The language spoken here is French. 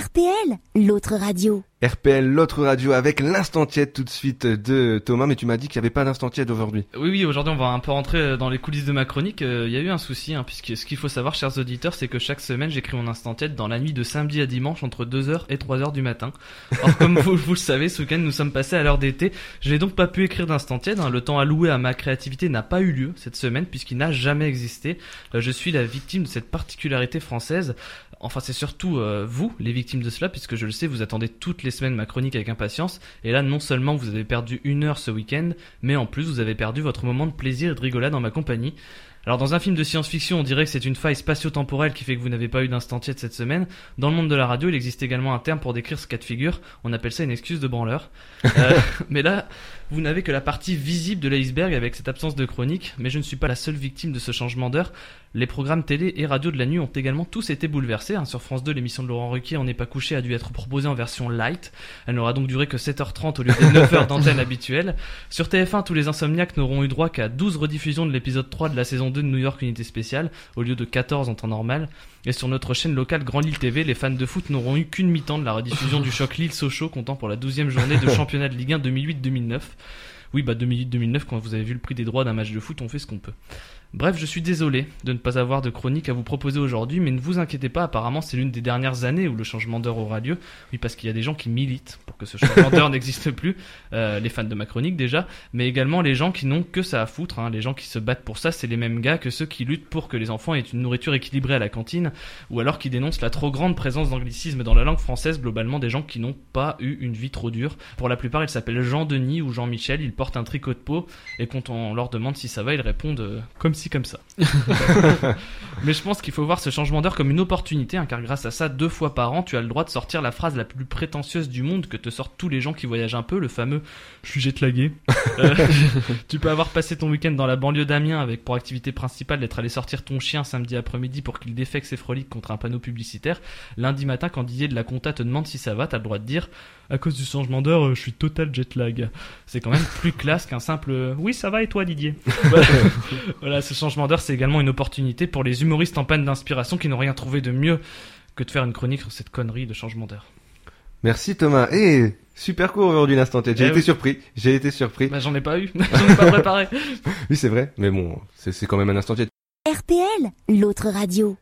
RPL, l'autre radio. RPL, l'autre radio, avec l'instant tiède tout de suite de Thomas, mais tu m'as dit qu'il n'y avait pas d'instant tiède aujourd'hui. Oui, oui, aujourd'hui on va un peu rentrer dans les coulisses de ma chronique. Euh, Il y a eu un souci, hein, puisque ce qu'il faut savoir, chers auditeurs, c'est que chaque semaine j'écris mon instant tiède dans la nuit de samedi à dimanche entre 2h et 3h du matin. Or, comme vous, vous le savez, ce week-end nous sommes passés à l'heure d'été. Je n'ai donc pas pu écrire d'instant tiède. hein. Le temps alloué à ma créativité n'a pas eu lieu cette semaine, puisqu'il n'a jamais existé. Euh, je suis la victime de cette particularité française. Enfin, c'est surtout euh, vous, les victimes de cela, puisque je le sais, vous attendez toutes les semaines ma chronique avec impatience. Et là, non seulement vous avez perdu une heure ce week-end, mais en plus vous avez perdu votre moment de plaisir et de rigolade dans ma compagnie. Alors dans un film de science-fiction, on dirait que c'est une faille spatio-temporelle qui fait que vous n'avez pas eu d'instant tiède cette semaine. Dans le monde de la radio, il existe également un terme pour décrire ce cas de figure. On appelle ça une excuse de branleur. Euh, mais là, vous n'avez que la partie visible de l'iceberg avec cette absence de chronique. Mais je ne suis pas la seule victime de ce changement d'heure. Les programmes télé et radio de la nuit ont également tous été bouleversés. hein. Sur France 2, l'émission de Laurent Ruquier, On n'est pas couché, a dû être proposée en version light. Elle n'aura donc duré que 7h30 au lieu des 9h d'antenne habituelle. Sur TF1, tous les insomniaques n'auront eu droit qu'à 12 rediffusions de l'épisode 3 de la saison 2 de New York Unité Spéciale, au lieu de 14 en temps normal. Et sur notre chaîne locale Grand Lille TV, les fans de foot n'auront eu qu'une mi-temps de la rediffusion du choc Lille-Sochaux, comptant pour la 12e journée de championnat de Ligue 1 2008-2009. Oui, bah 2008-2009, quand vous avez vu le prix des droits d'un match de foot, on fait ce qu'on peut. Bref, je suis désolé de ne pas avoir de chronique à vous proposer aujourd'hui, mais ne vous inquiétez pas, apparemment c'est l'une des dernières années où le changement d'heure aura lieu. Oui, parce qu'il y a des gens qui militent pour que ce changement d'heure n'existe plus, euh, les fans de ma chronique déjà, mais également les gens qui n'ont que ça à foutre, hein. les gens qui se battent pour ça, c'est les mêmes gars que ceux qui luttent pour que les enfants aient une nourriture équilibrée à la cantine, ou alors qui dénoncent la trop grande présence d'anglicisme dans la langue française, globalement des gens qui n'ont pas eu une vie trop dure. Pour la plupart, ils s'appellent Jean-Denis ou Jean-Michel, ils portent un tricot de peau, et quand on leur demande si ça va, ils répondent euh, comme comme ça. Mais je pense qu'il faut voir ce changement d'heure comme une opportunité, hein, car grâce à ça, deux fois par an, tu as le droit de sortir la phrase la plus prétentieuse du monde que te sortent tous les gens qui voyagent un peu, le fameux « je suis jetlagué Euh, Tu peux avoir passé ton week-end dans la banlieue d'Amiens avec pour activité principale d'être allé sortir ton chien samedi après-midi pour qu'il défecte ses froliques contre un panneau publicitaire. Lundi matin, quand Didier de la compta te demande si ça va, t'as le droit de dire « à cause du changement d'heure, euh, je suis total jetlag ». C'est quand même plus classe qu'un simple euh, « oui, ça va et toi Didier ?» Voilà. Voilà, ce changement d'heure, c'est également une opportunité pour les humoristes en panne d'inspiration qui n'ont rien trouvé de mieux que de faire une chronique sur cette connerie de changement d'heure. Merci Thomas. Et super court aujourd'hui l'instant. J'ai Eh été oui. surpris. J'ai été surpris. Bah, j'en ai pas eu, j'en ai pas préparé. Oui, c'est vrai. Mais bon, c'est quand même un instant tiède. RPL, l'autre radio.